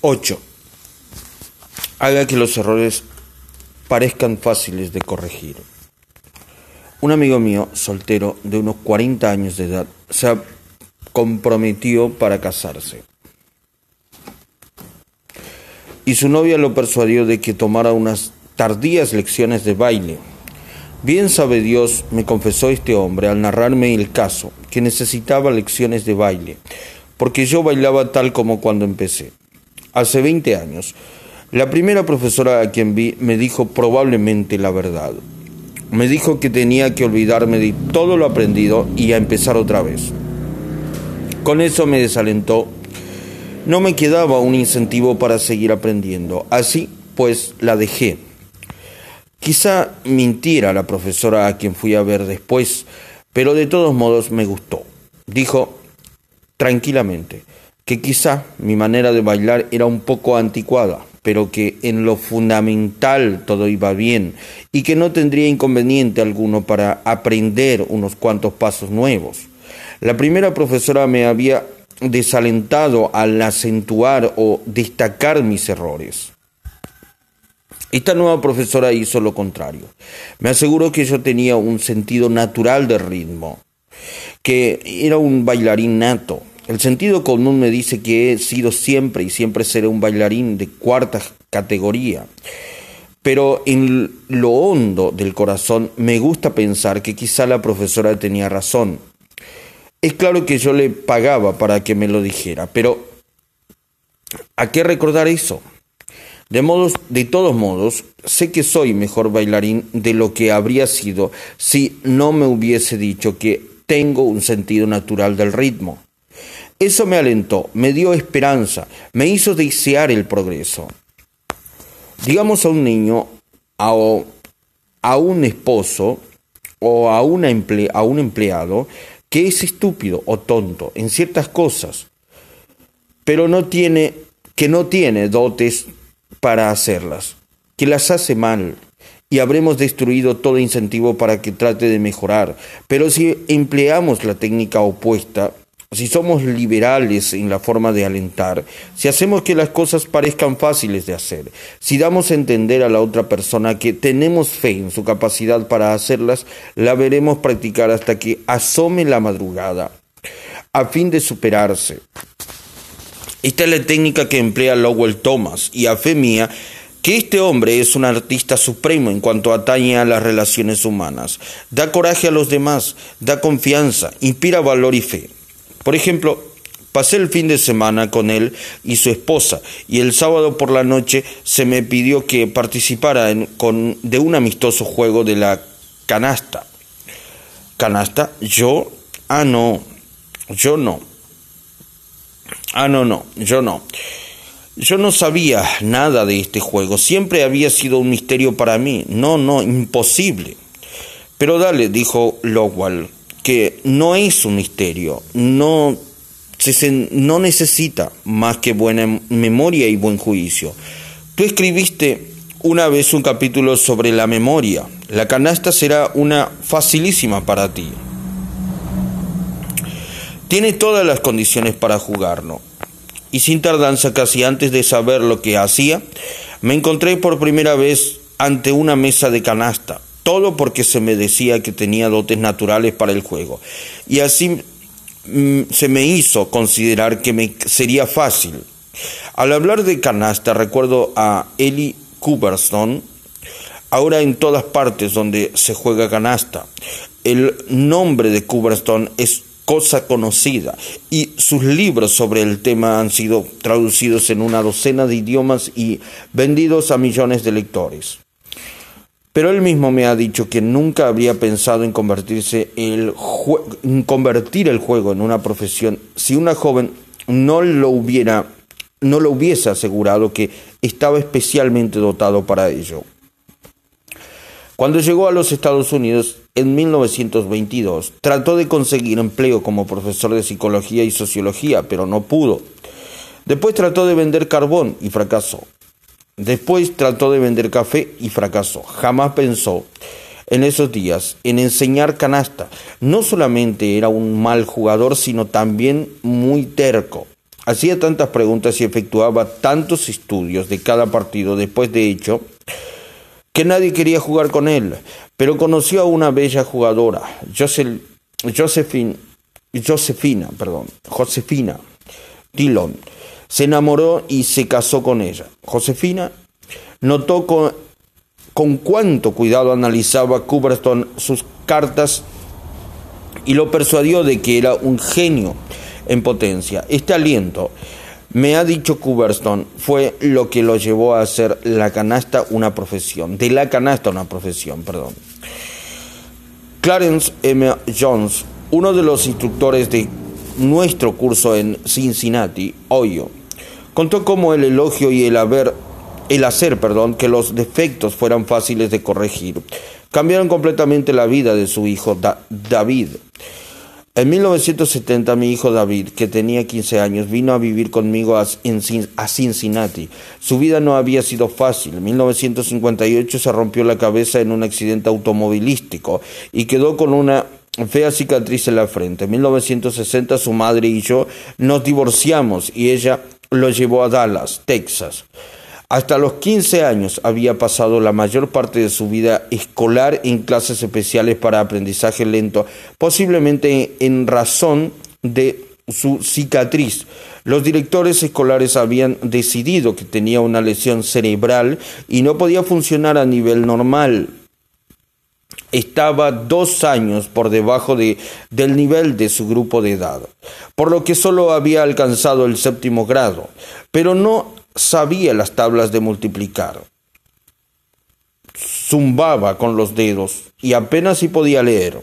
8. Haga que los errores parezcan fáciles de corregir. Un amigo mío, soltero, de unos 40 años de edad, se comprometió para casarse. Y su novia lo persuadió de que tomara unas tardías lecciones de baile. Bien sabe Dios, me confesó este hombre al narrarme el caso, que necesitaba lecciones de baile, porque yo bailaba tal como cuando empecé hace 20 años. La primera profesora a quien vi me dijo probablemente la verdad. Me dijo que tenía que olvidarme de todo lo aprendido y a empezar otra vez. Con eso me desalentó. No me quedaba un incentivo para seguir aprendiendo. Así pues la dejé. Quizá mintiera la profesora a quien fui a ver después, pero de todos modos me gustó. Dijo tranquilamente, que quizá mi manera de bailar era un poco anticuada, pero que en lo fundamental todo iba bien y que no tendría inconveniente alguno para aprender unos cuantos pasos nuevos. La primera profesora me había desalentado al acentuar o destacar mis errores. Esta nueva profesora hizo lo contrario. Me aseguró que yo tenía un sentido natural de ritmo, que era un bailarín nato, el sentido común me dice que he sido siempre y siempre seré un bailarín de cuarta categoría. Pero en lo hondo del corazón me gusta pensar que quizá la profesora tenía razón. Es claro que yo le pagaba para que me lo dijera, pero ¿a qué recordar eso? De, modos, de todos modos, sé que soy mejor bailarín de lo que habría sido si no me hubiese dicho que tengo un sentido natural del ritmo. Eso me alentó, me dio esperanza, me hizo desear el progreso. Digamos a un niño, a, a un esposo o a, una a un empleado que es estúpido o tonto en ciertas cosas, pero no tiene, que no tiene dotes para hacerlas, que las hace mal, y habremos destruido todo incentivo para que trate de mejorar. Pero si empleamos la técnica opuesta, si somos liberales en la forma de alentar, si hacemos que las cosas parezcan fáciles de hacer, si damos a entender a la otra persona que tenemos fe en su capacidad para hacerlas, la veremos practicar hasta que asome la madrugada, a fin de superarse. Esta es la técnica que emplea Lowell Thomas, y a fe mía, que este hombre es un artista supremo en cuanto atañe a las relaciones humanas. Da coraje a los demás, da confianza, inspira valor y fe. Por ejemplo, pasé el fin de semana con él y su esposa y el sábado por la noche se me pidió que participara en, con, de un amistoso juego de la canasta. ¿Canasta? Yo? Ah, no. Yo no. Ah, no, no. Yo no. Yo no sabía nada de este juego. Siempre había sido un misterio para mí. No, no, imposible. Pero dale, dijo Lowell que no es un misterio, no, se, no necesita más que buena memoria y buen juicio. Tú escribiste una vez un capítulo sobre la memoria. La canasta será una facilísima para ti. Tiene todas las condiciones para jugarlo. Y sin tardanza, casi antes de saber lo que hacía, me encontré por primera vez ante una mesa de canasta todo porque se me decía que tenía dotes naturales para el juego. Y así mm, se me hizo considerar que me sería fácil. Al hablar de canasta recuerdo a Eli Cooperstone, ahora en todas partes donde se juega canasta. El nombre de Cooperstone es cosa conocida y sus libros sobre el tema han sido traducidos en una docena de idiomas y vendidos a millones de lectores. Pero él mismo me ha dicho que nunca habría pensado en convertirse el convertir el juego en una profesión si una joven no lo hubiera no lo hubiese asegurado que estaba especialmente dotado para ello. Cuando llegó a los Estados Unidos en 1922, trató de conseguir empleo como profesor de psicología y sociología, pero no pudo. Después trató de vender carbón y fracasó. Después trató de vender café y fracasó. Jamás pensó en esos días en enseñar canasta. No solamente era un mal jugador, sino también muy terco. Hacía tantas preguntas y efectuaba tantos estudios de cada partido después de hecho que nadie quería jugar con él, pero conoció a una bella jugadora, Josephine, Josefina, perdón, Josefina Dillon. Se enamoró y se casó con ella. Josefina notó con, con cuánto cuidado analizaba Cuberton sus cartas y lo persuadió de que era un genio en potencia. Este aliento me ha dicho Cuberston, fue lo que lo llevó a hacer la canasta una profesión, de la canasta una profesión, perdón. Clarence M. Jones, uno de los instructores de nuestro curso en Cincinnati, Ohio, contó cómo el elogio y el haber, el hacer, perdón, que los defectos fueran fáciles de corregir, cambiaron completamente la vida de su hijo David. En 1970 mi hijo David, que tenía 15 años, vino a vivir conmigo a, Cincinnati. Su vida no había sido fácil. En 1958 se rompió la cabeza en un accidente automovilístico y quedó con una fea cicatriz en la frente. En 1960 su madre y yo nos divorciamos y ella lo llevó a Dallas, Texas. Hasta los 15 años había pasado la mayor parte de su vida escolar en clases especiales para aprendizaje lento, posiblemente en razón de su cicatriz. Los directores escolares habían decidido que tenía una lesión cerebral y no podía funcionar a nivel normal. Estaba dos años por debajo de, del nivel de su grupo de edad, por lo que solo había alcanzado el séptimo grado, pero no sabía las tablas de multiplicar. Zumbaba con los dedos y apenas si podía leer.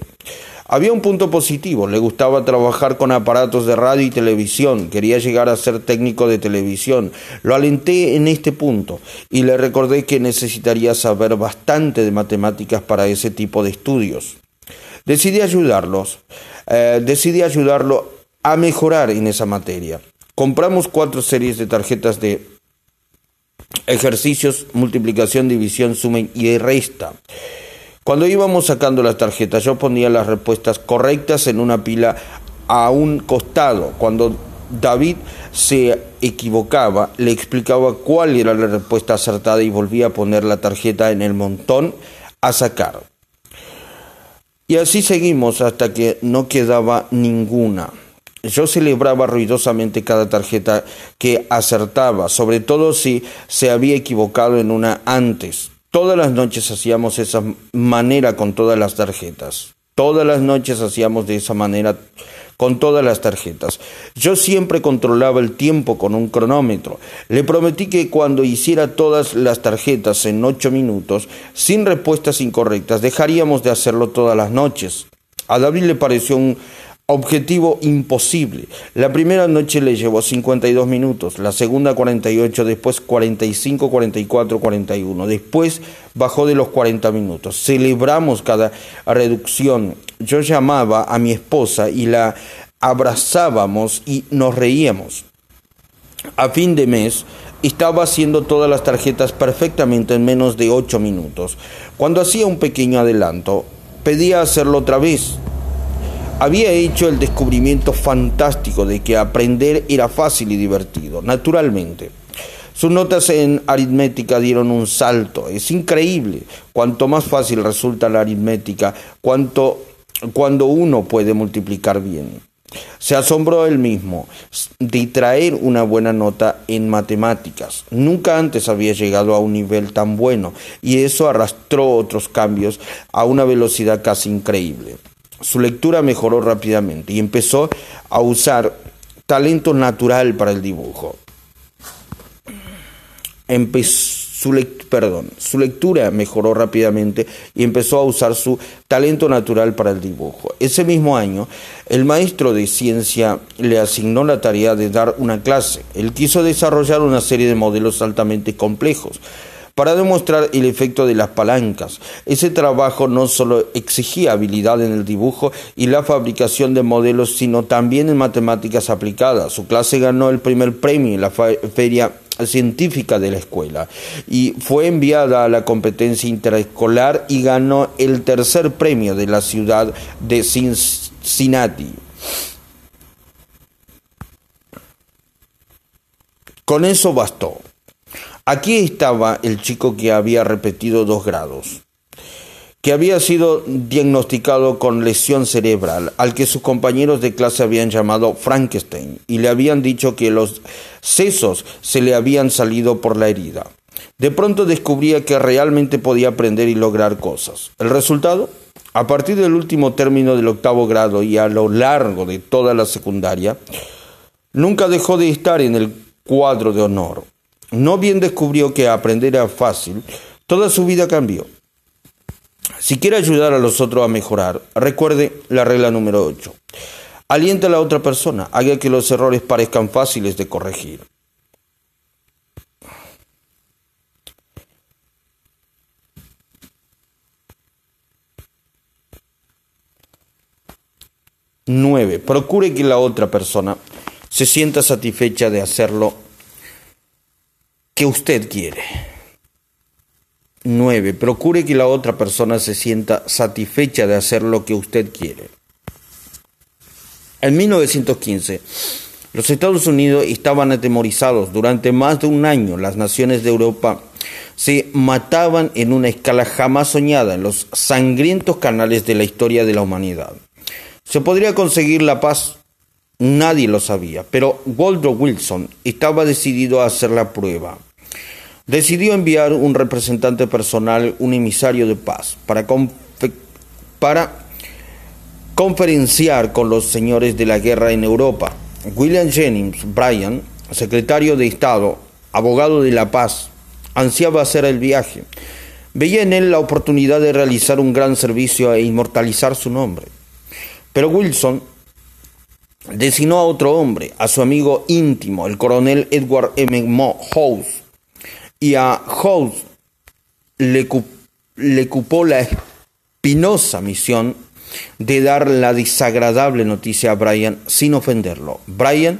Había un punto positivo, le gustaba trabajar con aparatos de radio y televisión, quería llegar a ser técnico de televisión. Lo alenté en este punto y le recordé que necesitaría saber bastante de matemáticas para ese tipo de estudios. Decidí ayudarlos, eh, decidí ayudarlo a mejorar en esa materia. Compramos cuatro series de tarjetas de ejercicios, multiplicación, división, suma y resta. Cuando íbamos sacando las tarjetas, yo ponía las respuestas correctas en una pila a un costado. Cuando David se equivocaba, le explicaba cuál era la respuesta acertada y volvía a poner la tarjeta en el montón a sacar. Y así seguimos hasta que no quedaba ninguna. Yo celebraba ruidosamente cada tarjeta que acertaba, sobre todo si se había equivocado en una antes. Todas las noches hacíamos esa manera con todas las tarjetas. Todas las noches hacíamos de esa manera con todas las tarjetas. Yo siempre controlaba el tiempo con un cronómetro. Le prometí que cuando hiciera todas las tarjetas en ocho minutos, sin respuestas incorrectas, dejaríamos de hacerlo todas las noches. A David le pareció un Objetivo imposible. La primera noche le llevó 52 minutos, la segunda 48, después 45, 44, 41. Después bajó de los 40 minutos. Celebramos cada reducción. Yo llamaba a mi esposa y la abrazábamos y nos reíamos. A fin de mes estaba haciendo todas las tarjetas perfectamente en menos de 8 minutos. Cuando hacía un pequeño adelanto, pedía hacerlo otra vez había hecho el descubrimiento fantástico de que aprender era fácil y divertido, naturalmente. Sus notas en aritmética dieron un salto. Es increíble cuanto más fácil resulta la aritmética cuanto, cuando uno puede multiplicar bien. Se asombró él mismo de traer una buena nota en matemáticas. Nunca antes había llegado a un nivel tan bueno y eso arrastró otros cambios a una velocidad casi increíble su lectura mejoró rápidamente y empezó a usar talento natural para el dibujo. su, perdón, su lectura mejoró rápidamente y empezó a usar su talento natural para el dibujo. Ese mismo año, el maestro de ciencia le asignó la tarea de dar una clase. Él quiso desarrollar una serie de modelos altamente complejos para demostrar el efecto de las palancas. Ese trabajo no solo exigía habilidad en el dibujo y la fabricación de modelos, sino también en matemáticas aplicadas. Su clase ganó el primer premio en la feria científica de la escuela y fue enviada a la competencia interescolar y ganó el tercer premio de la ciudad de Cincinnati. Con eso bastó. Aquí estaba el chico que había repetido dos grados, que había sido diagnosticado con lesión cerebral, al que sus compañeros de clase habían llamado Frankenstein y le habían dicho que los sesos se le habían salido por la herida. De pronto descubría que realmente podía aprender y lograr cosas. ¿El resultado? A partir del último término del octavo grado y a lo largo de toda la secundaria, nunca dejó de estar en el cuadro de honor. No bien descubrió que aprender era fácil, toda su vida cambió. Si quiere ayudar a los otros a mejorar, recuerde la regla número 8. Aliente a la otra persona, haga que los errores parezcan fáciles de corregir. Nueve. Procure que la otra persona se sienta satisfecha de hacerlo que usted quiere. 9. Procure que la otra persona se sienta satisfecha de hacer lo que usted quiere. En 1915, los Estados Unidos estaban atemorizados. Durante más de un año, las naciones de Europa se mataban en una escala jamás soñada en los sangrientos canales de la historia de la humanidad. ¿Se podría conseguir la paz? Nadie lo sabía, pero Woodrow Wilson estaba decidido a hacer la prueba decidió enviar un representante personal, un emisario de paz, para, para conferenciar con los señores de la guerra en Europa. William Jennings Bryan, secretario de Estado, abogado de la paz, ansiaba hacer el viaje. Veía en él la oportunidad de realizar un gran servicio e inmortalizar su nombre. Pero Wilson designó a otro hombre, a su amigo íntimo, el coronel Edward M. House, y a House le, cupó la espinosa misión de dar la desagradable noticia a Brian sin ofenderlo. Brian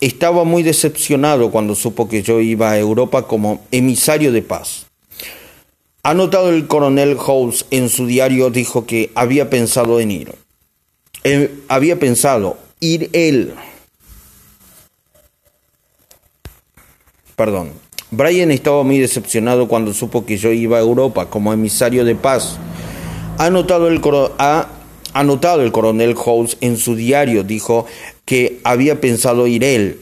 estaba muy decepcionado cuando supo que yo iba a Europa como emisario de paz. Anotado el coronel House en su diario dijo que había pensado en ir. Eh, había pensado ir él. Perdón, Brian estaba muy decepcionado cuando supo que yo iba a Europa como emisario de paz. Ha anotado el, el coronel House en su diario, dijo que había pensado ir él.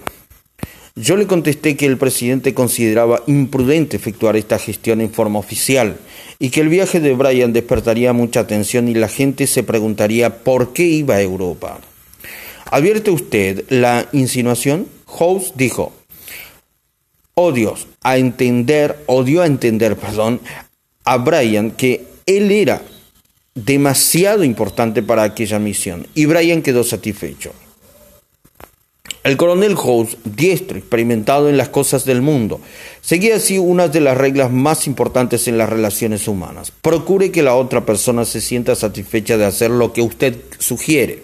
Yo le contesté que el presidente consideraba imprudente efectuar esta gestión en forma oficial y que el viaje de Brian despertaría mucha atención y la gente se preguntaría por qué iba a Europa. ¿Advierte usted la insinuación? House dijo, oh Dios, a entender, o dio a entender, perdón, a Brian que él era demasiado importante para aquella misión y Brian quedó satisfecho. El coronel House, diestro, experimentado en las cosas del mundo, seguía así una de las reglas más importantes en las relaciones humanas. Procure que la otra persona se sienta satisfecha de hacer lo que usted sugiere.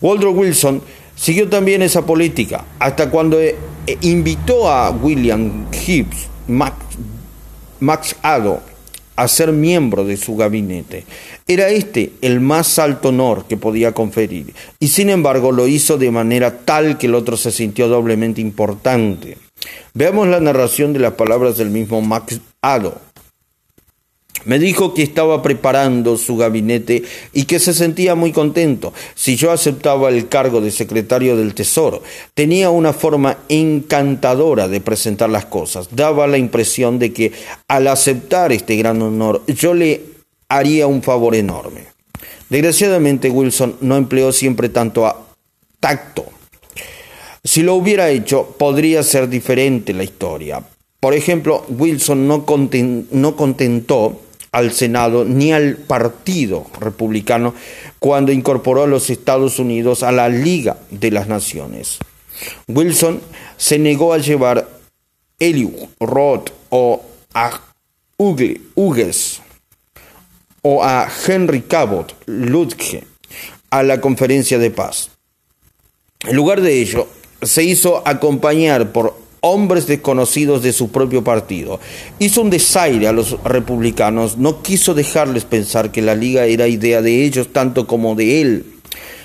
Waldro Wilson Siguió también esa política hasta cuando eh, eh, invitó a William Gibbs, Max, Max Ado, a ser miembro de su gabinete. Era este el más alto honor que podía conferir, y sin embargo lo hizo de manera tal que el otro se sintió doblemente importante. Veamos la narración de las palabras del mismo Max Ado. Me dijo que estaba preparando su gabinete y que se sentía muy contento si yo aceptaba el cargo de secretario del Tesoro. Tenía una forma encantadora de presentar las cosas. Daba la impresión de que al aceptar este gran honor yo le haría un favor enorme. Desgraciadamente Wilson no empleó siempre tanto tacto. Si lo hubiera hecho, podría ser diferente la historia. Por ejemplo, Wilson no, no contentó al Senado ni al Partido Republicano cuando incorporó a los Estados Unidos a la Liga de las Naciones. Wilson se negó a llevar Eliu Roth o a Hughes o a Henry Cabot Ludge a la conferencia de paz. En lugar de ello, se hizo acompañar por hombres desconocidos de su propio partido. Hizo un desaire a los republicanos, no quiso dejarles pensar que la liga era idea de ellos tanto como de él.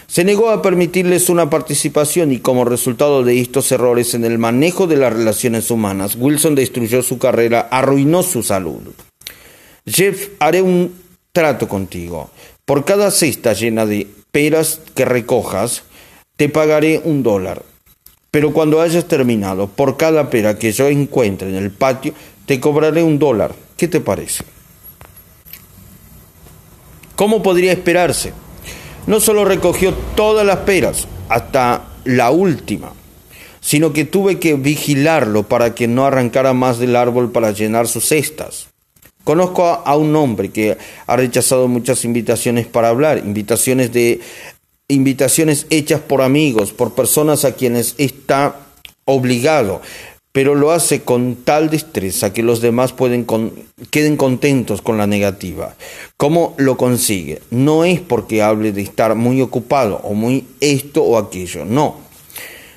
Se negó a permitirles una participación y como resultado de estos errores en el manejo de las relaciones humanas, Wilson destruyó su carrera, arruinó su salud. Jeff, haré un trato contigo. Por cada cesta llena de peras que recojas, te pagaré un dólar. Pero cuando hayas terminado, por cada pera que yo encuentre en el patio, te cobraré un dólar. ¿Qué te parece? ¿Cómo podría esperarse? no solo recogió todas las peras, hasta la última, sino que tuve que vigilarlo para que no arrancara más del árbol para llenar sus cestas. Conozco a, un hombre que ha rechazado muchas invitaciones para hablar, invitaciones de invitaciones hechas por amigos, por personas a quienes está obligado, pero lo hace con tal destreza que los demás pueden queden contentos con la negativa. ¿Cómo lo consigue? No es porque hable de estar muy ocupado o muy esto o aquello, no.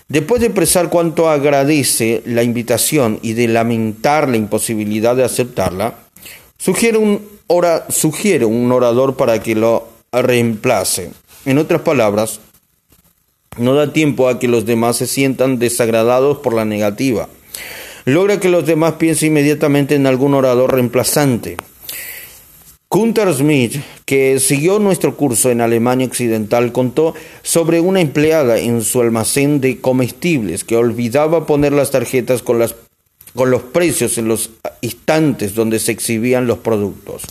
Después de expresar cuánto agradece la invitación y de lamentar la imposibilidad de aceptarla, sugiere un, sugiere un orador para que lo reemplace. En otras palabras, no da tiempo a que los demás se sientan desagradados por la negativa logra que los demás piensen inmediatamente en algún orador reemplazante. Gunther Smith, que siguió nuestro curso en Alemania Occidental, contó sobre una empleada en su almacén de comestibles que olvidaba poner las tarjetas con, con los precios en los instantes donde se exhibían los productos.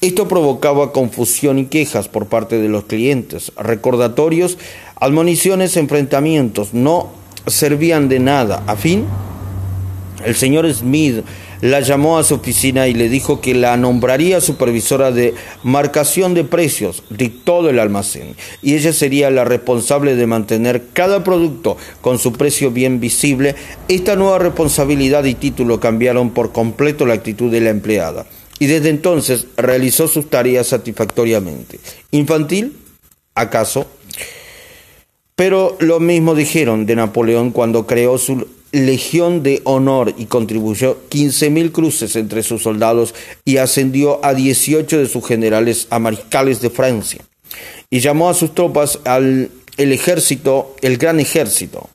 Esto provocaba confusión y quejas por parte de los clientes. Recordatorios, admoniciones, enfrentamientos no servían de nada. A fin el señor Smith la llamó a su oficina y le dijo que la nombraría supervisora de marcación de precios de todo el almacén y ella sería la responsable de mantener cada producto con su precio bien visible. Esta nueva responsabilidad y título cambiaron por completo la actitud de la empleada y desde entonces realizó sus tareas satisfactoriamente. ¿Infantil? ¿Acaso? Pero lo mismo dijeron de Napoleón cuando creó su Legión de Honor y contribuyó 15.000 cruces entre sus soldados y ascendió a 18 de sus generales a mariscales de Francia. Y llamó a sus tropas al el ejército, el gran ejército.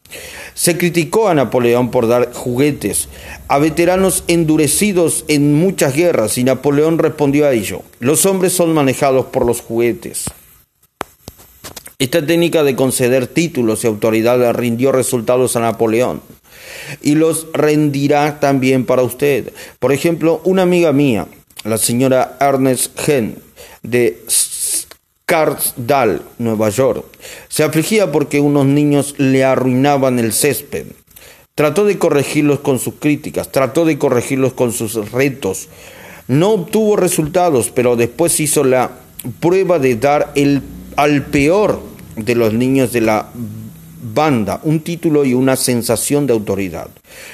Se criticó a Napoleón por dar juguetes a veteranos endurecidos en muchas guerras y Napoleón respondió a ello. Los hombres son manejados por los juguetes. Esta técnica de conceder títulos y autoridad rindió resultados a Napoleón y los rendirá también para usted. Por ejemplo, una amiga mía, la señora Ernest Hen, de Scarsdale, Nueva York, se afligía porque unos niños le arruinaban el césped. Trató de corregirlos con sus críticas, trató de corregirlos con sus retos. No obtuvo resultados, pero después hizo la prueba de dar el, al peor de los niños de la banda, un título y una sensación de autoridad.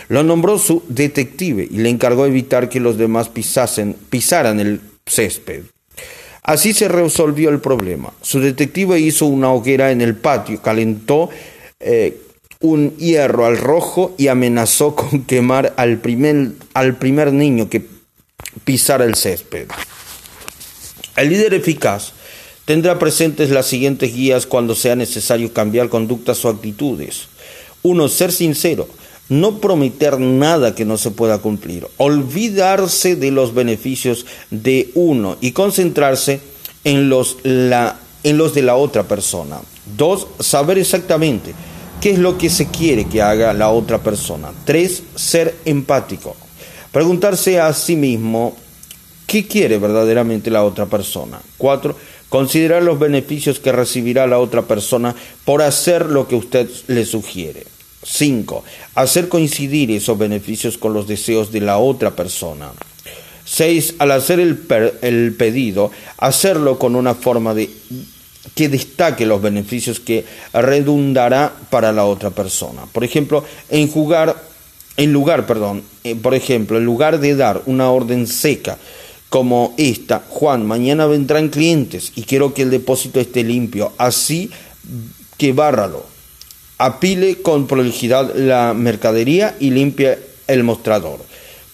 Lo nombró su detective y le encargó evitar que los demás pisasen, pisaran el césped. Así se resolvió el problema. Su detective hizo una hoguera en el patio, calentó eh, un hierro al rojo y amenazó con quemar al primer, al primer niño que pisara el césped. El líder eficaz Tendrá presentes las siguientes guías cuando sea necesario cambiar conductas o actitudes. Uno, ser sincero, no prometer nada que no se pueda cumplir, olvidarse de los beneficios de uno y concentrarse en los, de la otra persona. Dos, saber exactamente qué es lo que se quiere que haga la otra persona. Tres, ser empático. Preguntarse a sí mismo qué quiere verdaderamente la otra persona. Cuatro, Considerar los beneficios que recibirá la otra persona por hacer lo que usted le sugiere. 5. Hacer coincidir esos beneficios con los deseos de la otra persona. 6. Al hacer el, el, pedido, hacerlo con una forma de que destaque los beneficios que redundará para la otra persona. Por ejemplo, en jugar, en lugar, perdón, eh, por ejemplo, en lugar de dar una orden seca, como esta, Juan, mañana vendrán clientes y quiero que el depósito esté limpio, así que bárralo, apile con prolijidad la mercadería y limpie el mostrador.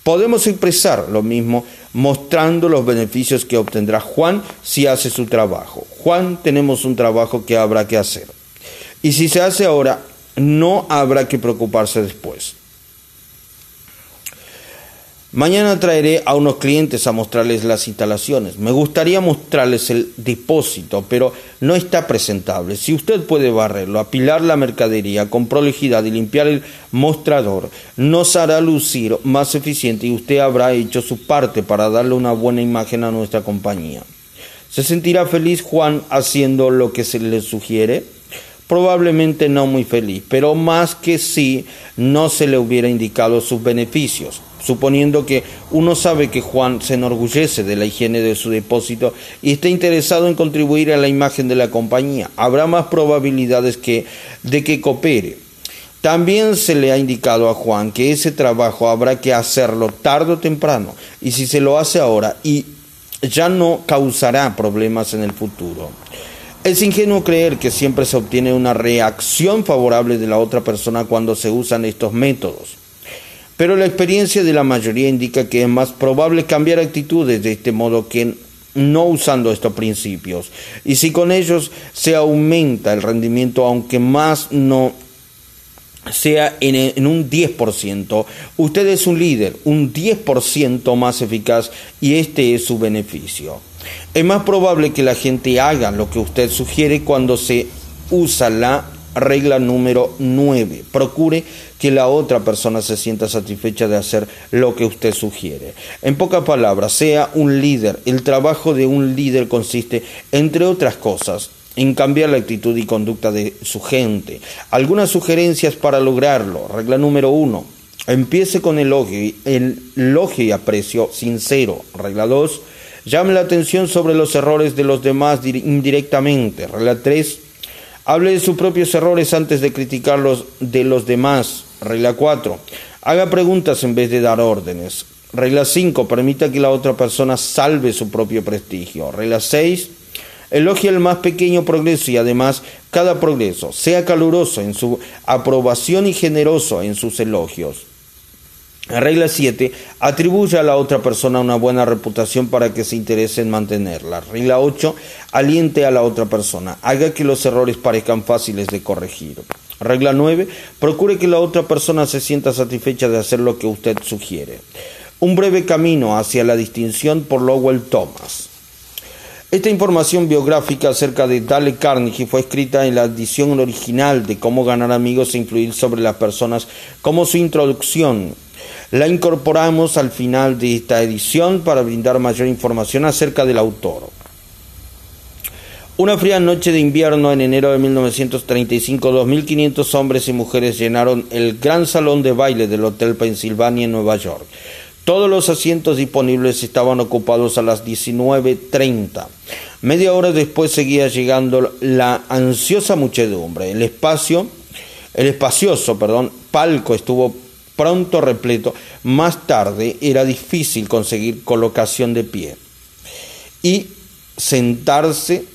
Podemos expresar lo mismo mostrando los beneficios que obtendrá Juan si hace su trabajo. Juan, tenemos un trabajo que habrá que hacer. Y si se hace ahora, no habrá que preocuparse después. Mañana traeré a unos clientes a mostrarles las instalaciones. Me gustaría mostrarles el depósito, pero no está presentable. Si usted puede barrerlo, apilar la mercadería con prolijidad y limpiar el mostrador, nos hará lucir más eficiente y usted habrá hecho su parte para darle una buena imagen a nuestra compañía. ¿Se sentirá feliz Juan haciendo lo que se le sugiere? Probablemente no muy feliz, pero más que si no se le hubiera indicado sus beneficios suponiendo que uno sabe que Juan se enorgullece de la higiene de su depósito y está interesado en contribuir a la imagen de la compañía, habrá más probabilidades que, de que coopere. También se le ha indicado a Juan que ese trabajo habrá que hacerlo tarde o temprano, y si se lo hace ahora, y ya no causará problemas en el futuro. Es ingenuo creer que siempre se obtiene una reacción favorable de la otra persona cuando se usan estos métodos pero la experiencia de la mayoría indica que es más probable cambiar actitudes de este modo que no usando estos principios. Y si con ellos se aumenta el rendimiento, aunque más no sea en, un 10%, usted es un líder, un 10% más eficaz y este es su beneficio. Es más probable que la gente haga lo que usted sugiere cuando se usa la regla número 9. Procure que la otra persona se sienta satisfecha de hacer lo que usted sugiere. En pocas palabras, sea un líder. El trabajo de un líder consiste, entre otras cosas, en cambiar la actitud y conducta de su gente. Algunas sugerencias para lograrlo. Regla número uno. Empiece con elogio, el elogio y aprecio sincero. Regla dos. Llame la atención sobre los errores de los demás indirectamente. Regla tres. Hable de sus propios errores antes de criticarlos de los demás. Regla 4. Haga preguntas en vez de dar órdenes. Regla 5. Permita que la otra persona salve su propio prestigio. Regla 6. Elogie el más pequeño progreso y además cada progreso. Sea caluroso en su aprobación y generoso en sus elogios. Regla 7. Atribuye a la otra persona una buena reputación para que se interese en mantenerla. Regla 8. Aliente a la otra persona. Haga que los errores parezcan fáciles de corregir. Regla 9. Procure que la otra persona se sienta satisfecha de hacer lo que usted sugiere. Un breve camino hacia la distinción por Lowell Thomas. Esta información biográfica acerca de Dale Carnegie fue escrita en la edición original de Cómo ganar amigos e influir sobre las personas como su introducción. La incorporamos al final de esta edición para brindar mayor información acerca del autor. Una fría noche de invierno en enero de 1935, 2.500 hombres y mujeres llenaron el gran salón de baile del Hotel Pennsylvania en Nueva York. Todos los asientos disponibles estaban ocupados a las 19.30. Media hora después seguía llegando la ansiosa muchedumbre. El espacio, el espacioso, perdón, palco estuvo pronto repleto. Más tarde era difícil conseguir colocación de pie y sentarse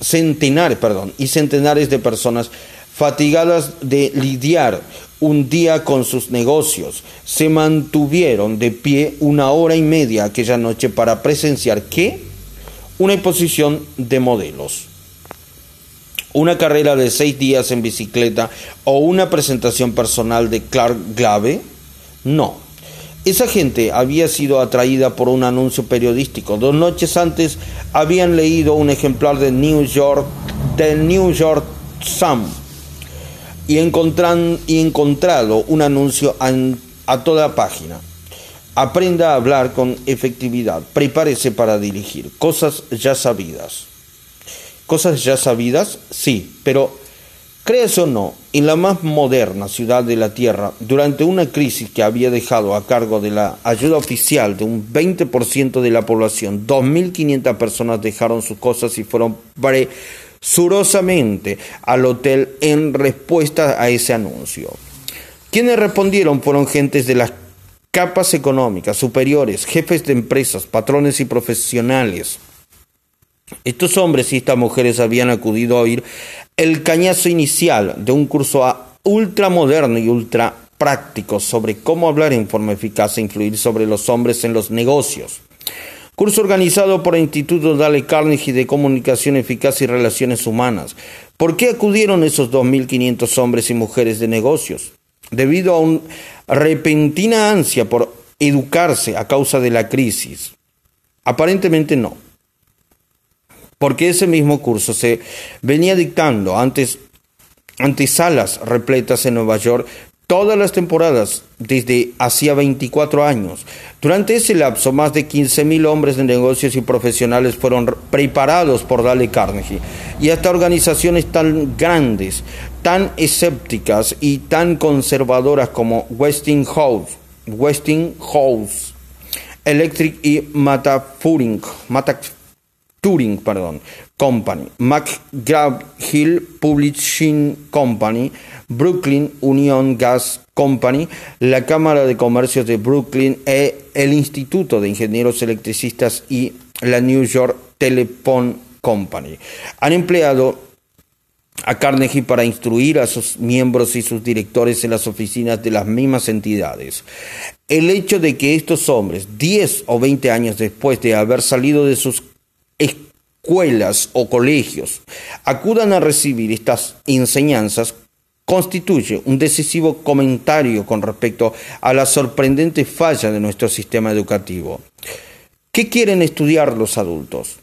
centenares, perdón, y centenares de personas fatigadas de lidiar un día con sus negocios, se mantuvieron de pie una hora y media aquella noche para presenciar qué? Una exposición de modelos, una carrera de seis días en bicicleta o una presentación personal de Clark Glave. No, esa gente había sido atraída por un anuncio periodístico. Dos noches antes habían leído un ejemplar de New York, del New York Sun y, encontran, y encontrado un anuncio a toda página. Aprenda a hablar con efectividad. Prepárese para dirigir. Cosas ya sabidas. Cosas ya sabidas, sí, pero Crees o no, en la más moderna ciudad de la Tierra, durante una crisis que había dejado a cargo de la ayuda oficial de un 20% de la población, 2.500 personas dejaron sus cosas y fueron presurosamente al hotel en respuesta a ese anuncio. Quienes respondieron fueron gentes de las capas económicas superiores, jefes de empresas, patrones y profesionales. Estos hombres y estas mujeres habían acudido a oír el cañazo inicial de un curso ultramoderno y ultra práctico sobre cómo hablar en forma eficaz e influir sobre los hombres en los negocios. curso organizado por el Instituto Dale Carnegie de Comunicación Eficaz y Relaciones Humanas. ¿Por qué acudieron esos 2.500 hombres y mujeres de negocios? Debido a una repentina ansia por educarse a causa de la crisis. Aparentemente no. Porque ese mismo curso se venía dictando antes ante salas repletas en Nueva York todas las temporadas desde hacía 24 años. Durante ese lapso, más de 15.000 hombres de negocios y profesionales fueron preparados por Dale Carnegie y hasta organizaciones tan grandes, tan escépticas y tan conservadoras como Westinghouse, Westinghouse Electric y Matafuring, Turing, perdón, Company, McGraw-Hill Publishing Company, Brooklyn Union Gas Company, la Cámara de Comercios de Brooklyn, e el Instituto de Ingenieros Electricistas y la New York Telephone Company. Han empleado a Carnegie para instruir a sus miembros y sus directores en las oficinas de las mismas entidades. El hecho de que estos hombres, 10 o 20 años después de haber salido de sus escuelas o colegios acudan a recibir estas enseñanzas constituye un decisivo comentario con respecto a la sorprendente falla de nuestro sistema educativo. ¿Qué quieren estudiar los adultos?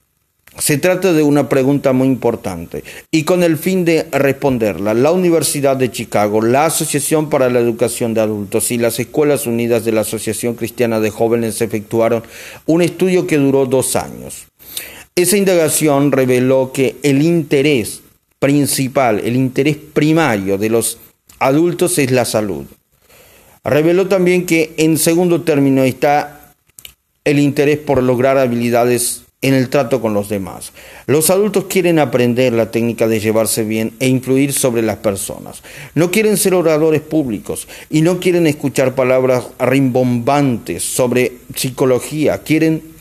Se trata de una pregunta muy importante y con el fin de responderla, la Universidad de Chicago, la Asociación para la Educación de Adultos y las Escuelas Unidas de la Asociación Cristiana de Jóvenes efectuaron un estudio que duró dos años. Esa indagación reveló que el interés principal, el interés primario de los adultos es la salud. Reveló también que en segundo término está el interés por lograr habilidades en el trato con los demás. Los adultos quieren aprender la técnica de llevarse bien e influir sobre las personas. No quieren ser oradores públicos y no quieren escuchar palabras rimbombantes sobre psicología. Quieren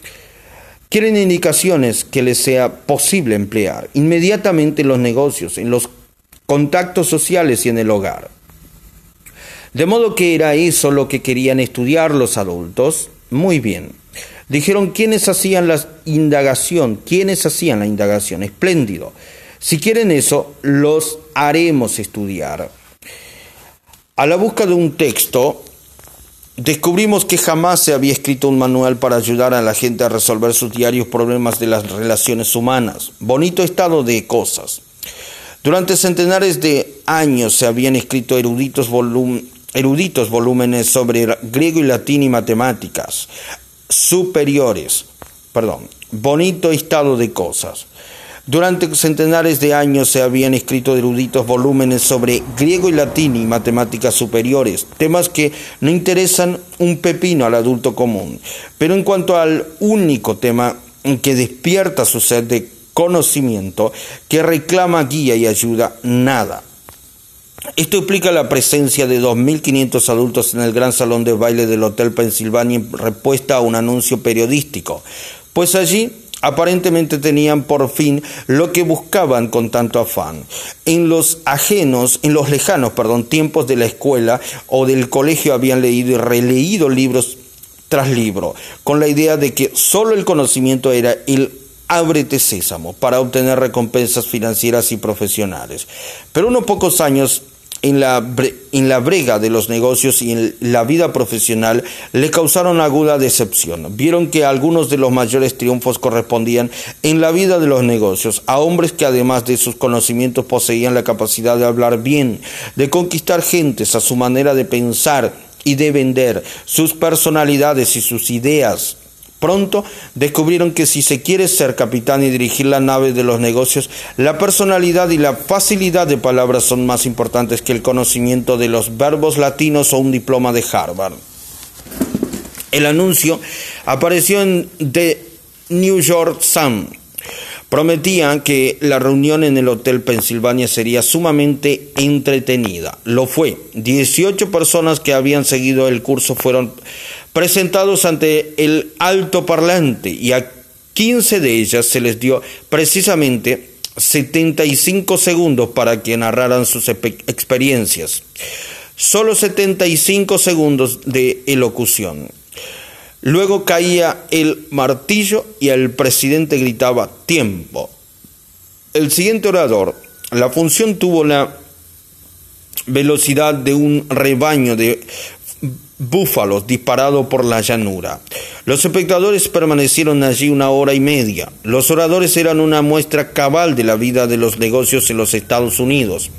quieren indicaciones que les sea posible emplear inmediatamente en los negocios, en los contactos sociales y en el hogar. De modo que era eso lo que querían estudiar los adultos. Muy bien. Dijeron quiénes hacían la indagación, quiénes hacían la indagación. Espléndido. Si quieren eso, los haremos estudiar. A la busca de un texto, Descubrimos que jamás se había escrito un manual para ayudar a la gente a resolver sus diarios problemas de las relaciones humanas. Bonito estado de cosas. Durante centenares de años se habían escrito eruditos, eruditos volúmenes sobre griego y latín y matemáticas superiores. Perdón, bonito estado de cosas. Durante centenares de años se habían escrito eruditos volúmenes sobre griego y latín y matemáticas superiores, temas que no interesan un pepino al adulto común. Pero en cuanto al único tema que despierta su sed de conocimiento, que reclama guía y ayuda, nada. Esto implica la presencia de 2.500 adultos en el gran salón de baile del Hotel Pennsylvania en respuesta a un anuncio periodístico, pues allí aparentemente tenían por fin lo que buscaban con tanto afán. En los ajenos, en los lejanos, perdón, tiempos de la escuela o del colegio habían leído y releído libros tras libro, con la idea de que solo el conocimiento era el ábrete sésamo para obtener recompensas financieras y profesionales. Pero unos pocos años en la, en la brega de los negocios y en la vida profesional le causaron aguda decepción. Vieron que algunos de los mayores triunfos correspondían en la vida de los negocios a hombres que además de sus conocimientos poseían la capacidad de hablar bien, de conquistar gentes a su manera de pensar y de vender sus personalidades y sus ideas Pronto descubrieron que si se quiere ser capitán y dirigir la nave de los negocios, la personalidad y la facilidad de palabras son más importantes que el conocimiento de los verbos latinos o un diploma de Harvard. El anuncio apareció en The New York Sun. Prometía que la reunión en el Hotel Pennsylvania sería sumamente entretenida. Lo fue. 18 personas que habían seguido el curso fueron presentados ante el alto parlante y a 15 de ellas se les dio precisamente 75 segundos para que narraran sus experiencias. Solo 75 segundos de elocución. Luego caía el martillo y el presidente gritaba tiempo. El siguiente orador, la función tuvo la velocidad de un rebaño de búfalos disparado por la llanura. Los espectadores permanecieron allí una hora y media. Los oradores eran una muestra cabal de la vida de los negocios en los Estados Unidos.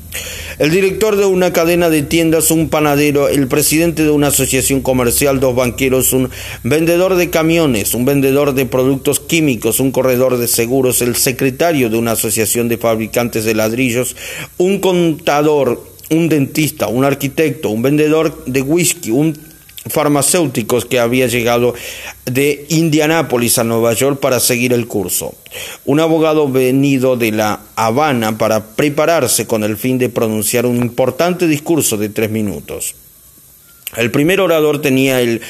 El director de una cadena de tiendas, un panadero, el presidente de una asociación comercial, dos banqueros, un vendedor de camiones, un vendedor de productos químicos, un corredor de seguros, el secretario de una asociación de fabricantes de ladrillos, un contador, un dentista, un arquitecto, un vendedor de whisky, un farmacéuticos que había llegado de Indianápolis a Nueva York para seguir el curso. Un abogado venido de La Habana para prepararse con el fin de pronunciar un importante discurso de tres minutos. El primer orador tenía el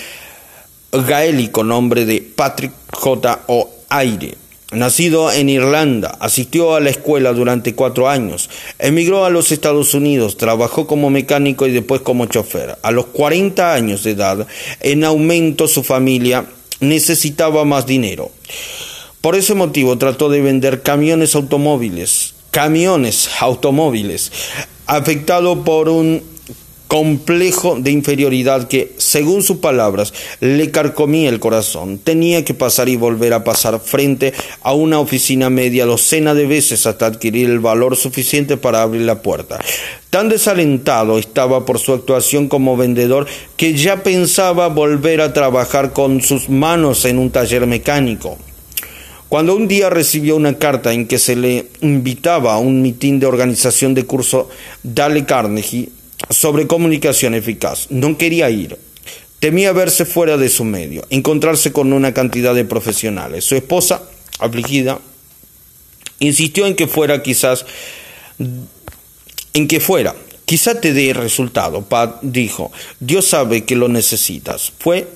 gaélico nombre de Patrick J. O'Aire Nacido en Irlanda, asistió a la escuela durante cuatro años, emigró a los Estados Unidos, trabajó como mecánico y después como chofer. A los 40 años de edad, en aumento su familia necesitaba más dinero. Por ese motivo trató de vender camiones automóviles, camiones automóviles, afectado por un complejo de inferioridad que, según sus palabras, le carcomía el corazón. Tenía que pasar y volver a pasar frente a una oficina media docena de veces hasta adquirir el valor suficiente para abrir la puerta. Tan desalentado estaba por su actuación como vendedor que ya pensaba volver a trabajar con sus manos en un taller mecánico. Cuando un día recibió una carta en que se le invitaba a un mitin de organización de curso Dale Carnegie, sobre comunicación eficaz. No quería ir. Temía verse fuera de su medio, encontrarse con una cantidad de profesionales. Su esposa, afligida, insistió en que fuera quizás, en que fuera. Quizá te dé resultado. Pat dijo, Dios sabe que lo necesitas. Fue,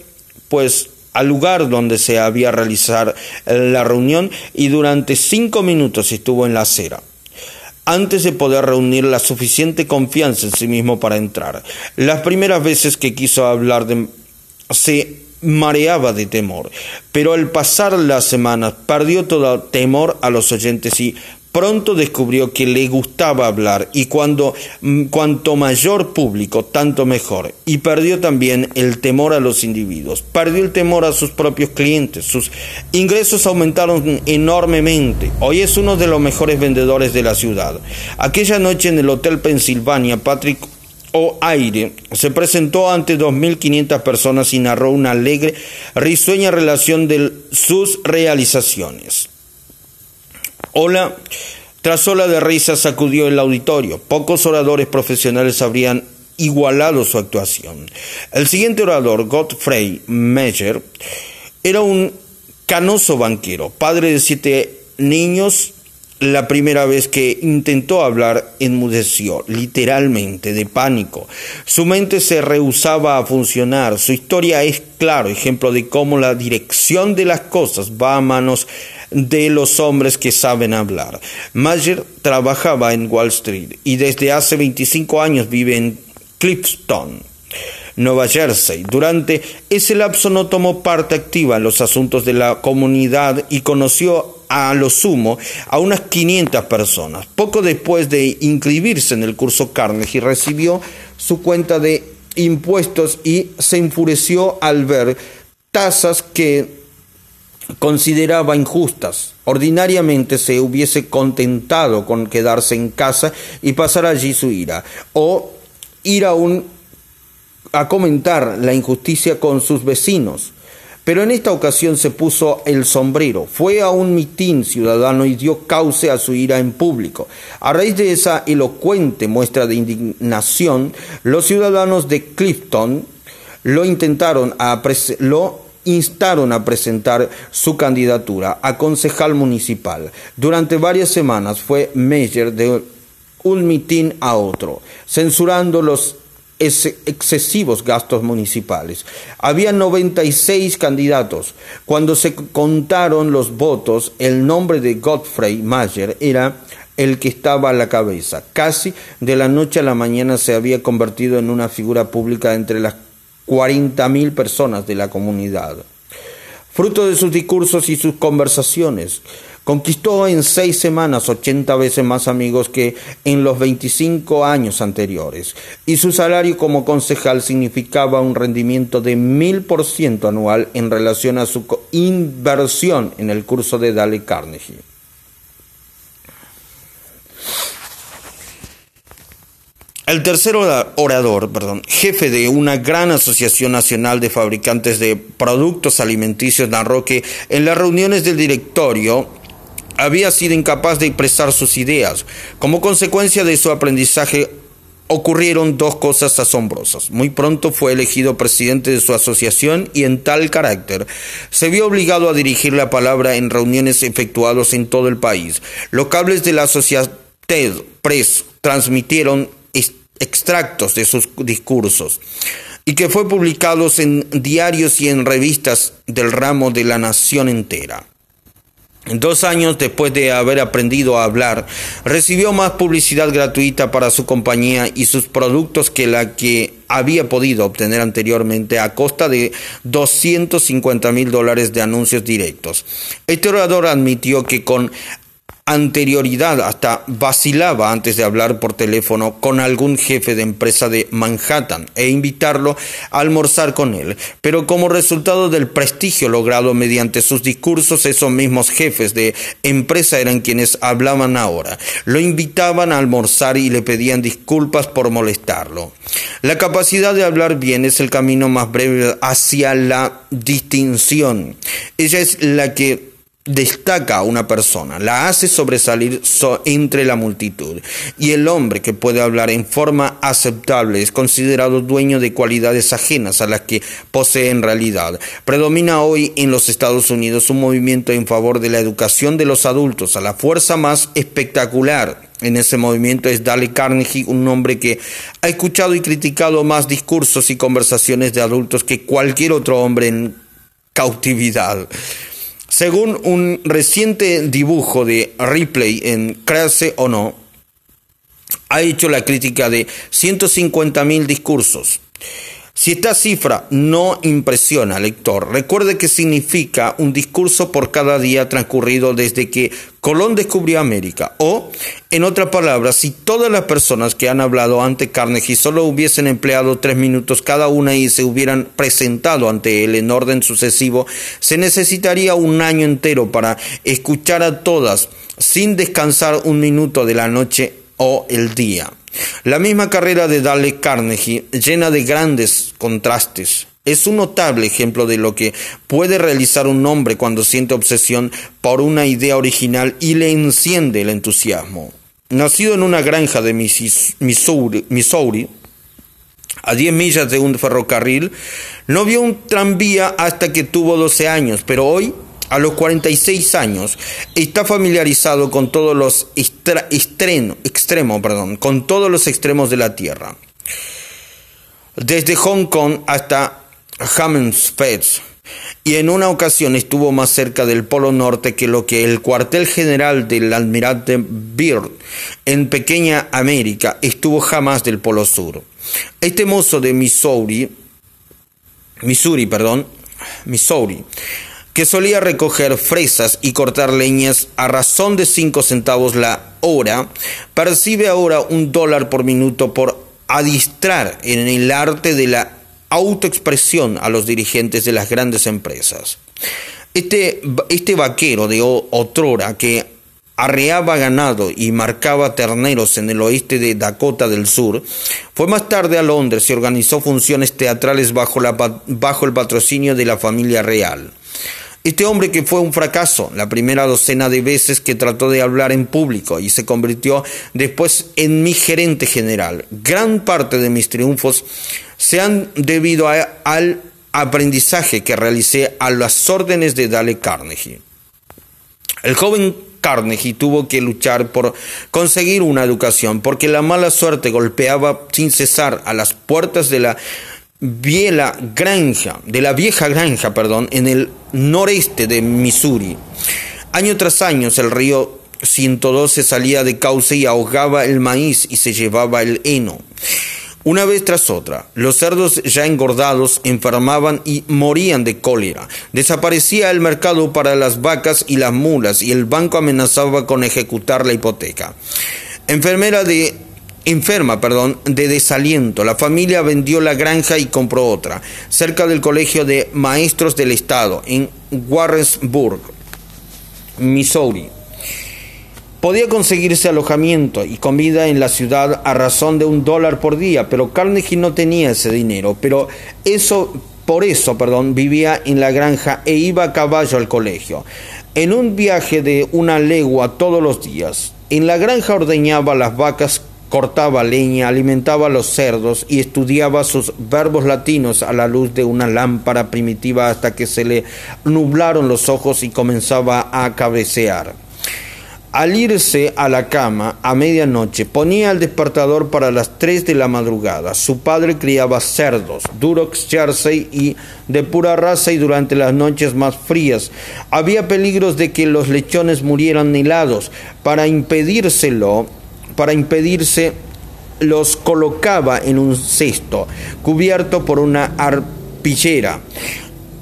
pues, al lugar donde se había realizar la reunión y durante cinco minutos estuvo en la acera antes de poder reunir la suficiente confianza en sí mismo para entrar. Las primeras veces que quiso hablar de se mareaba de temor, pero al pasar las semanas perdió todo temor a los oyentes y Pronto descubrió que le gustaba hablar y mm, cuanto mayor público, tanto mejor. Y perdió también el temor a los individuos, perdió el temor a sus propios clientes. Sus ingresos aumentaron enormemente. Hoy es uno de los mejores vendedores de la ciudad. Aquella noche en el Hotel Pennsylvania, Patrick O'Aire se presentó ante 2.500 personas y narró una alegre, risueña relación de sus realizaciones. Hola. Tras ola de risa sacudió el auditorio. Pocos oradores profesionales habrían igualado su actuación. El siguiente orador, Godfrey Meyer, era un canoso banquero, padre de siete niños. La primera vez que intentó hablar enmudeció, literalmente, de pánico. Su mente se rehusaba a funcionar. Su historia es claro ejemplo de cómo la dirección de las cosas va a manos de los hombres que saben hablar. Mayer trabajaba en Wall Street y desde hace 25 años vive en Clifton. Nueva Jersey. Durante ese lapso no tomó parte activa en los asuntos de la comunidad y conoció a lo sumo a unas 500 personas. Poco después de inscribirse en el curso Carnegie recibió su cuenta de impuestos y se enfureció al ver tasas que consideraba injustas. Ordinariamente se hubiese contentado con quedarse en casa y pasar allí su ira, o ir a, un, a comentar la injusticia con sus vecinos. Pero en esta ocasión se puso el sombrero, fue a un mitin ciudadano y dio cauce a su ira en público. A raíz de esa elocuente muestra de indignación, los ciudadanos de Clifton lo intentaron a lo instaron a presentar su candidatura a concejal municipal. Durante varias semanas fue Meyer de un mitin a otro, censurando los excesivos gastos municipales. Había 96 candidatos. Cuando se contaron los votos, el nombre de Godfrey Mayer era el que estaba a la cabeza. Casi de la noche a la mañana se había convertido en una figura pública entre las 40.000 personas de la comunidad. fruto de sus discursos y sus conversaciones. Conquistó en seis semanas 80 veces más amigos que en los 25 años anteriores, y su salario como concejal significaba un rendimiento de mil por ciento anual en relación a su inversión en el curso de Dale Carnegie. El tercer orador, perdón, jefe de una gran asociación nacional de fabricantes de productos alimenticios, narró que en las reuniones del directorio había sido incapaz de expresar sus ideas. Como consecuencia de su aprendizaje ocurrieron dos cosas asombrosas. Muy pronto fue elegido presidente de su asociación y en tal carácter se vio obligado a dirigir la palabra en reuniones efectuadas en todo el país. Los cables de la Associated Press transmitieron extractos de sus discursos y que fue publicados en diarios y en revistas del ramo de la nación entera. Dos años después de haber aprendido a hablar, recibió más publicidad gratuita para su compañía y sus productos que la que había podido obtener anteriormente a costa de 250 mil dólares de anuncios directos. Este orador admitió que con anterioridad hasta vacilaba antes de hablar por teléfono con algún jefe de empresa de Manhattan e invitarlo a almorzar con él. Pero como resultado del prestigio logrado mediante sus discursos, esos mismos jefes de empresa eran quienes hablaban ahora. Lo invitaban a almorzar y le pedían disculpas por molestarlo. La capacidad de hablar bien es el camino más breve hacia la distinción. Ella es la que destaca a una persona, la hace sobresalir entre la multitud. Y el hombre que puede hablar en forma aceptable es considerado dueño de cualidades ajenas a las que posee en realidad. Predomina hoy en los Estados Unidos un movimiento en favor de la educación de los adultos. A la fuerza más espectacular en ese movimiento es Dale Carnegie, un hombre que ha escuchado y criticado más discursos y conversaciones de adultos que cualquier otro hombre en cautividad. Según un reciente dibujo de Ripley en Crase o no, ha hecho la crítica de 150.000 discursos. Si esta cifra no impresiona al lector, recuerde que significa un discurso por cada día transcurrido desde que Colón descubrió América. O, en otras palabras, si todas las personas que han hablado ante Carnegie solo hubiesen empleado tres minutos cada una y se hubieran presentado ante él en orden sucesivo, se necesitaría un año entero para escuchar a todas sin descansar un minuto de la noche o el día. La misma carrera de Dale Carnegie, llena de grandes contrastes, es un notable ejemplo de lo que puede realizar un hombre cuando siente obsesión por una idea original y le enciende el entusiasmo. Nacido en una granja de Missouri, Missouri a 10 millas de un ferrocarril, no vio un tranvía hasta que tuvo 12 años, pero hoy a los 46 años, está familiarizado con todos los extremos, perdón, con todos los extremos de la Tierra. Desde Hong Kong hasta Hammersmith, y en una ocasión estuvo más cerca del Polo Norte que lo que el cuartel general del almirante Byrd en Pequeña América estuvo jamás del Polo Sur. Este mozo de Missouri, Missouri, perdón, Missouri, que solía recoger fresas y cortar leñas a razón de cinco centavos la hora, percibe ahora un dólar por minuto por adistrar en el arte de la autoexpresión a los dirigentes de las grandes empresas. Este, este vaquero de otrora que arreaba ganado y marcaba terneros en el oeste de Dakota del Sur, fue más tarde a Londres y organizó funciones teatrales bajo, la, bajo el patrocinio de la familia real. Este hombre que fue un fracaso la primera docena de veces que trató de hablar en público y se convirtió después en mi gerente general. Gran parte de mis triunfos se han debido al aprendizaje que realicé a las órdenes de Dale Carnegie. El joven Carnegie tuvo que luchar por conseguir una educación porque la mala suerte golpeaba sin cesar a las puertas de la Viela Granja, de la vieja granja, perdón, en el noreste de Missouri. Año tras año el río 112 salía de cauce y ahogaba el maíz y se llevaba el heno. Una vez tras otra, los cerdos ya engordados enfermaban y morían de cólera. Desaparecía el mercado para las vacas y las mulas y el banco amenazaba con ejecutar la hipoteca. Enfermera de enferma, perdón, de desaliento. La familia vendió la granja y compró otra, cerca del Colegio de Maestros del Estado, en Warrensburg, Missouri. Podía conseguirse alojamiento y comida en la ciudad a razón de un dólar por día, pero Carnegie no tenía ese dinero. Pero eso, por eso, perdón, vivía en la granja e iba a caballo al colegio. En un viaje de una legua todos los días. En la granja ordeñaba las vacas, cortaba leña, alimentaba a los cerdos y estudiaba sus verbos latinos a la luz de una lámpara primitiva hasta que se le nublaron los ojos y comenzaba a cabecear. Al irse a la cama a medianoche ponía el despertador para las 3 de la madrugada. Su padre criaba cerdos, Durox Jersey y de pura raza y durante las noches más frías había peligros de que los lechones murieran helados. Para impedírselo, para impedirse los colocaba en un cesto cubierto por una arpillera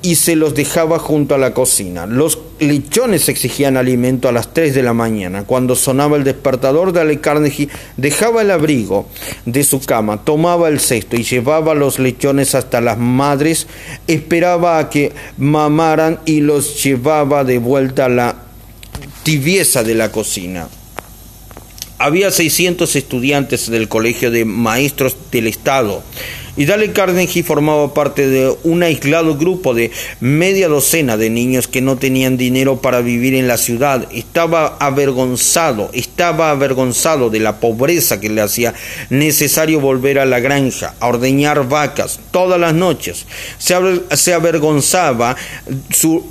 y se los dejaba junto a la cocina. Los lechones exigían alimento a las 3 de la mañana. Cuando sonaba el despertador de Ale Carnegie, dejaba el abrigo de su cama, tomaba el cesto y llevaba los lechones hasta las madres, esperaba a que mamaran y los llevaba de vuelta a la tibieza de la cocina. Había 600 estudiantes del Colegio de Maestros del Estado y Dale Carnegie formaba parte de un aislado grupo de media docena de niños que no tenían dinero para vivir en la ciudad. Estaba avergonzado, estaba avergonzado de la pobreza que le hacía necesario volver a la granja, a ordeñar vacas todas las noches. Se, se avergonzaba su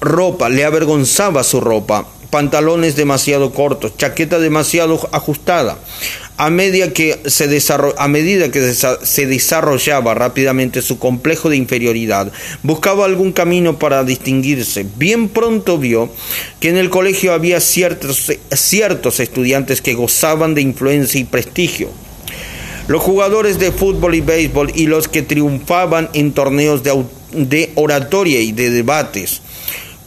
ropa, le avergonzaba su ropa pantalones demasiado cortos, chaqueta demasiado ajustada. A, medida que se a medida que se desarrollaba rápidamente su complejo de inferioridad, buscaba algún camino para distinguirse. Bien pronto vio que en el colegio había ciertos, ciertos estudiantes que gozaban de influencia y prestigio. Los jugadores de fútbol y béisbol y los que triunfaban en torneos de, de oratoria y de debates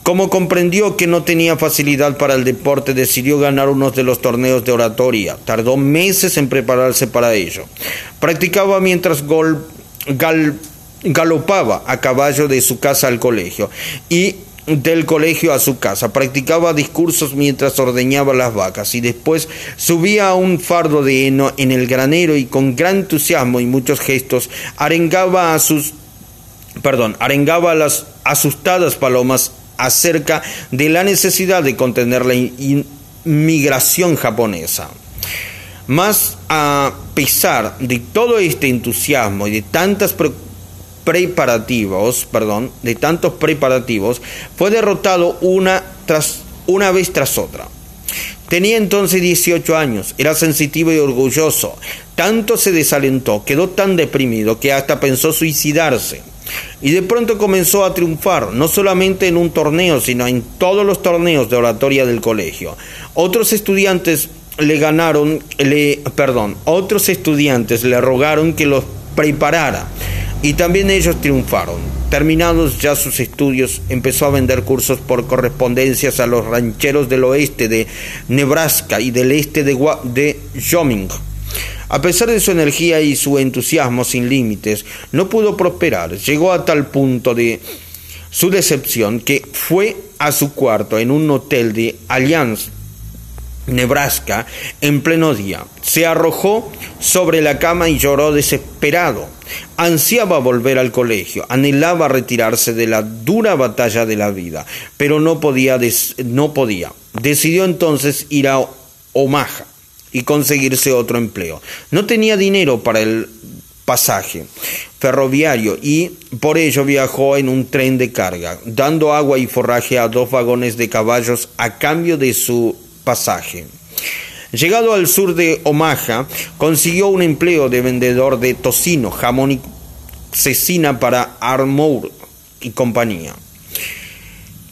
como comprendió que no tenía facilidad para el deporte, decidió ganar uno de los torneos de oratoria. Tardó meses en prepararse para ello. Practicaba mientras galopaba a caballo de su casa al colegio y del colegio a su casa. Practicaba discursos mientras ordeñaba las vacas y después subía a un fardo de heno en el granero y con gran entusiasmo y muchos gestos arengaba a sus perdón, arengaba a las asustadas palomas acerca de la necesidad de contener la inmigración japonesa. Más a pesar de todo este entusiasmo y de tantos preparativos, perdón, de tantos preparativos, fue derrotado una tras una vez tras otra. Tenía entonces 18 años, era sensitivo y orgulloso. Tanto se desalentó, quedó tan deprimido que hasta pensó suicidarse. Y de pronto comenzó a triunfar, no solamente en un torneo, sino en todos los torneos de oratoria del colegio. Otros estudiantes le ganaron, le, perdón, otros estudiantes le rogaron que los preparara y también ellos triunfaron. Terminados ya sus estudios, empezó a vender cursos por correspondencias a los rancheros del oeste de Nebraska y del este de, de Wyoming a pesar de su energía y su entusiasmo sin límites, no pudo prosperar. Llegó a tal punto de su decepción que fue a su cuarto en un hotel de Alliance, Nebraska, en pleno día. Se arrojó sobre la cama y lloró desesperado. Ansiaba volver al colegio, anhelaba retirarse de la dura batalla de la vida, pero no podía, no podía. Decidió entonces ir a Omaha y conseguirse otro empleo. No tenía dinero para el pasaje ferroviario y por ello viajó en un tren de carga, dando agua y forraje a dos vagones de caballos a cambio de su pasaje. Llegado al sur de Omaha, consiguió un empleo de vendedor de tocino, jamón y cecina para Armour y compañía.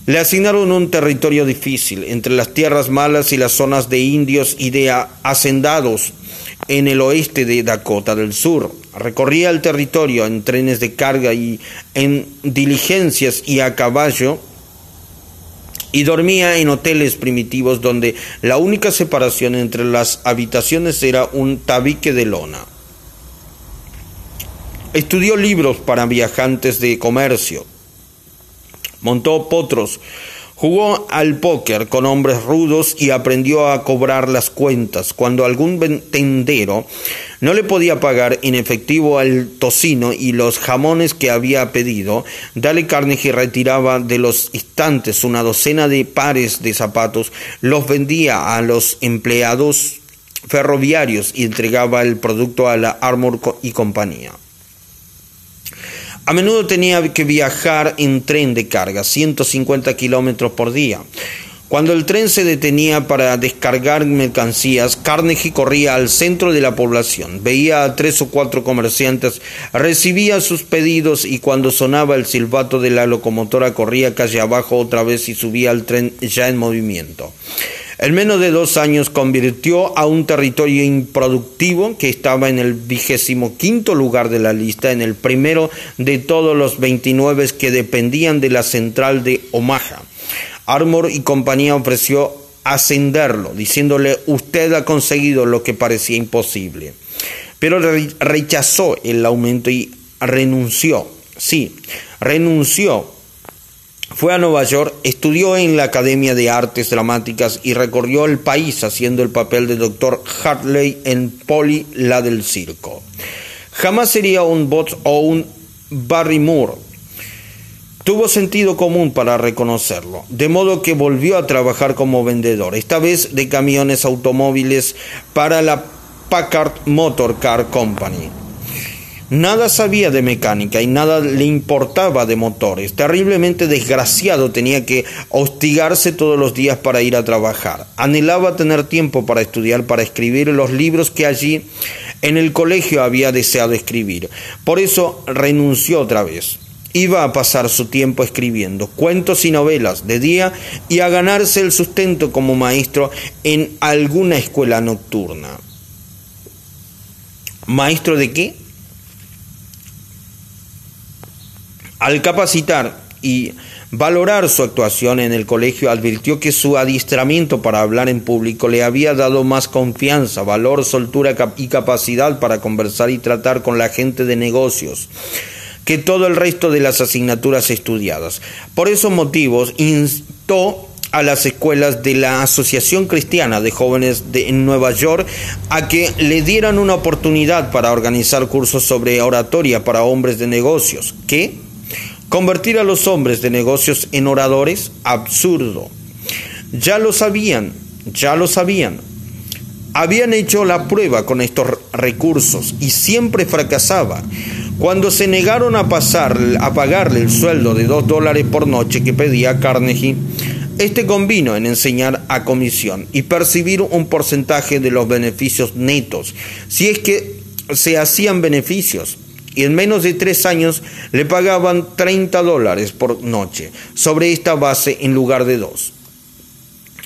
Le asignaron un territorio difícil entre las tierras malas y las zonas de indios y de hacendados en el oeste de Dakota del Sur. Recorría el territorio en trenes de carga y en diligencias y a caballo y dormía en hoteles primitivos donde la única separación entre las habitaciones era un tabique de lona. Estudió libros para viajantes de comercio, montó potros, Jugó al póker con hombres rudos y aprendió a cobrar las cuentas. Cuando algún tendero no le podía pagar en efectivo el tocino y los jamones que había pedido, Dale Carnegie retiraba de los instantes una docena de pares de zapatos, los vendía a los empleados ferroviarios y entregaba el producto a la Armor y compañía. A menudo tenía que viajar en tren de carga, 150 kilómetros por día. Cuando el tren se detenía para descargar mercancías, Carnegie corría al centro de la población, veía a tres o cuatro comerciantes, recibía sus pedidos y cuando sonaba el silbato de la locomotora corría calle abajo otra vez y subía al tren ya en movimiento. En menos de dos años convirtió a un territorio improductivo que estaba en el vigésimo quinto lugar de la lista, en el primero de todos los 29 que dependían de la central de Omaha. Armor y compañía ofreció ascenderlo, diciéndole usted ha conseguido lo que parecía imposible. Pero rechazó el aumento y renunció. Sí, renunció fue a Nueva York, estudió en la Academia de Artes Dramáticas y recorrió el país haciendo el papel de Dr. Hartley en Polly, la del circo. Jamás sería un Bot o un Barrymore. Tuvo sentido común para reconocerlo, de modo que volvió a trabajar como vendedor, esta vez de camiones automóviles para la Packard Motor Car Company. Nada sabía de mecánica y nada le importaba de motores. Terriblemente desgraciado tenía que hostigarse todos los días para ir a trabajar. Anhelaba tener tiempo para estudiar, para escribir los libros que allí en el colegio había deseado escribir. Por eso renunció otra vez. Iba a pasar su tiempo escribiendo cuentos y novelas de día y a ganarse el sustento como maestro en alguna escuela nocturna. ¿Maestro de qué? Al capacitar y valorar su actuación en el colegio, advirtió que su adiestramiento para hablar en público le había dado más confianza, valor, soltura y capacidad para conversar y tratar con la gente de negocios que todo el resto de las asignaturas estudiadas. Por esos motivos, instó a las escuelas de la Asociación Cristiana de Jóvenes de Nueva York a que le dieran una oportunidad para organizar cursos sobre oratoria para hombres de negocios, que Convertir a los hombres de negocios en oradores, absurdo. Ya lo sabían, ya lo sabían. Habían hecho la prueba con estos recursos y siempre fracasaba. Cuando se negaron a pasar a pagarle el sueldo de dos dólares por noche que pedía Carnegie, este convino en enseñar a comisión y percibir un porcentaje de los beneficios netos, si es que se hacían beneficios y en menos de tres años le pagaban 30 dólares por noche sobre esta base en lugar de dos.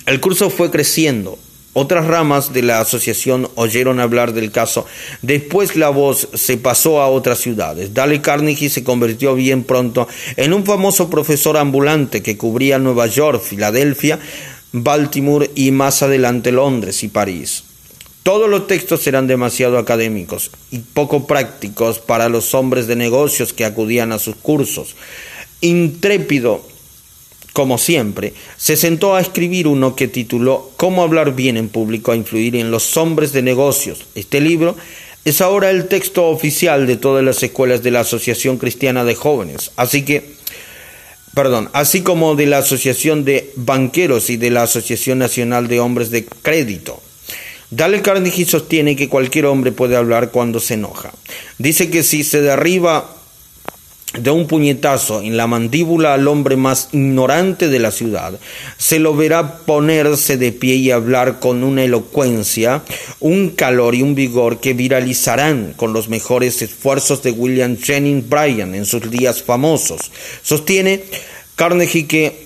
El curso fue creciendo. Otras ramas de la asociación oyeron hablar del caso. Después la voz se pasó a otras ciudades. Dale Carnegie se convirtió bien pronto en un famoso profesor ambulante que cubría Nueva York, Filadelfia, Baltimore y más adelante Londres y París. Todos los textos eran demasiado académicos y poco prácticos para los hombres de negocios que acudían a sus cursos. Intrépido, como siempre, se sentó a escribir uno que tituló Cómo hablar bien en público a influir en los hombres de negocios. Este libro es ahora el texto oficial de todas las escuelas de la Asociación Cristiana de Jóvenes. Así que perdón, así como de la Asociación de Banqueros y de la Asociación Nacional de Hombres de Crédito. Dale Carnegie sostiene que cualquier hombre puede hablar cuando se enoja. Dice que si se derriba de un puñetazo en la mandíbula al hombre más ignorante de la ciudad, se lo verá ponerse de pie y hablar con una elocuencia, un calor y un vigor que viralizarán con los mejores esfuerzos de William Jennings Bryan en sus días famosos. Sostiene Carnegie que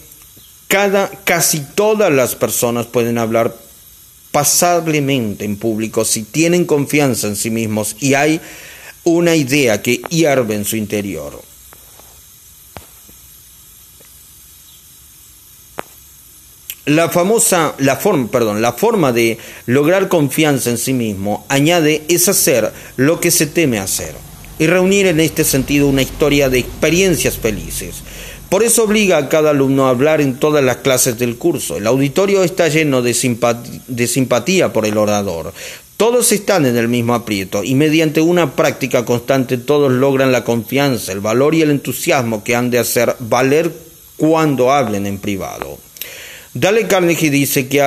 Cada, casi todas las personas pueden hablar pasablemente en público si tienen confianza en sí mismos y hay una idea que hierve en su interior. La famosa, la forma, perdón, la forma de lograr confianza en sí mismo añade es hacer lo que se teme hacer y reunir en este sentido una historia de experiencias felices. Por eso obliga a cada alumno a hablar en todas las clases del curso. El auditorio está lleno de simpatía, por el orador. Todos están en el mismo aprieto y mediante una práctica constante todos logran la confianza, el valor y el entusiasmo que han de hacer valer cuando hablen en privado. Dale Carnegie dice que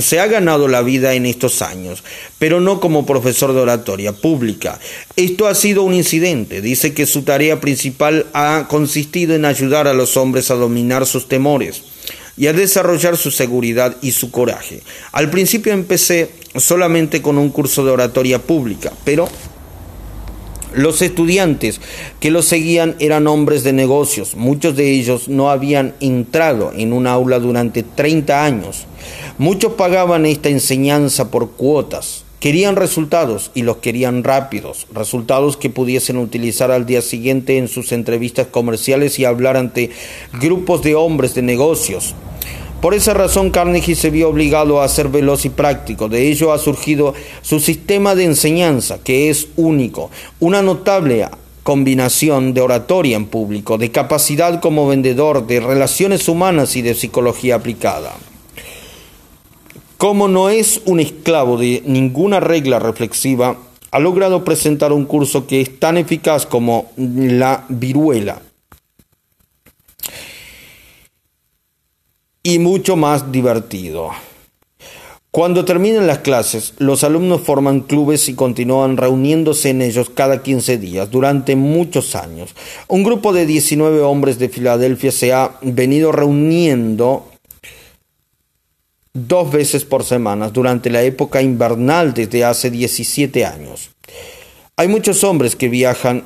se ha ganado la vida en estos años, pero no como profesor de oratoria pública. Esto ha sido un incidente. Dice que su tarea principal ha consistido en ayudar a los hombres a dominar sus temores y a desarrollar su seguridad y su coraje. Al principio empecé solamente con un curso de oratoria pública, pero los estudiantes que lo seguían eran hombres de negocios. Muchos de ellos no habían entrado en un aula durante 30 años. Muchos pagaban esta enseñanza por cuotas. Querían resultados y los querían rápidos, resultados que pudiesen utilizar al día siguiente en sus entrevistas comerciales y hablar ante grupos de hombres de negocios. Por esa razón Carnegie se vio obligado a ser veloz y práctico. De ello ha surgido su sistema de enseñanza, que es único, una notable combinación de oratoria en público, de capacidad como vendedor, de relaciones humanas y de psicología aplicada. Como no es un esclavo de ninguna regla reflexiva, ha logrado presentar un curso que es tan eficaz como la viruela y mucho más divertido. Cuando terminan las clases, los alumnos forman clubes y continúan reuniéndose en ellos cada 15 días durante muchos años. Un grupo de 19 hombres de Filadelfia se ha venido reuniendo dos veces por semana durante la época invernal desde hace 17 años. Hay muchos hombres que viajan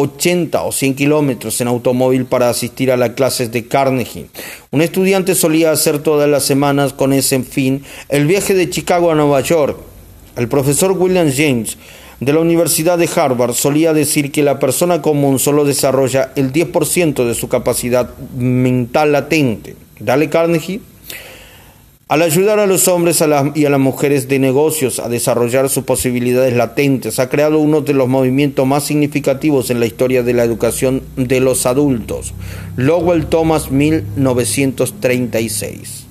80 o 100 kilómetros en automóvil para asistir a las clases de Carnegie. Un estudiante solía hacer todas las semanas con ese fin el viaje de Chicago a Nueva York. El profesor William James de la Universidad de Harvard solía decir que la persona común solo desarrolla el 10% de su capacidad mental latente. Dale Carnegie al ayudar a los hombres y a las mujeres de negocios a desarrollar sus posibilidades latentes, ha creado uno de los movimientos más significativos en la historia de la educación de los adultos. Lowell Thomas 1936.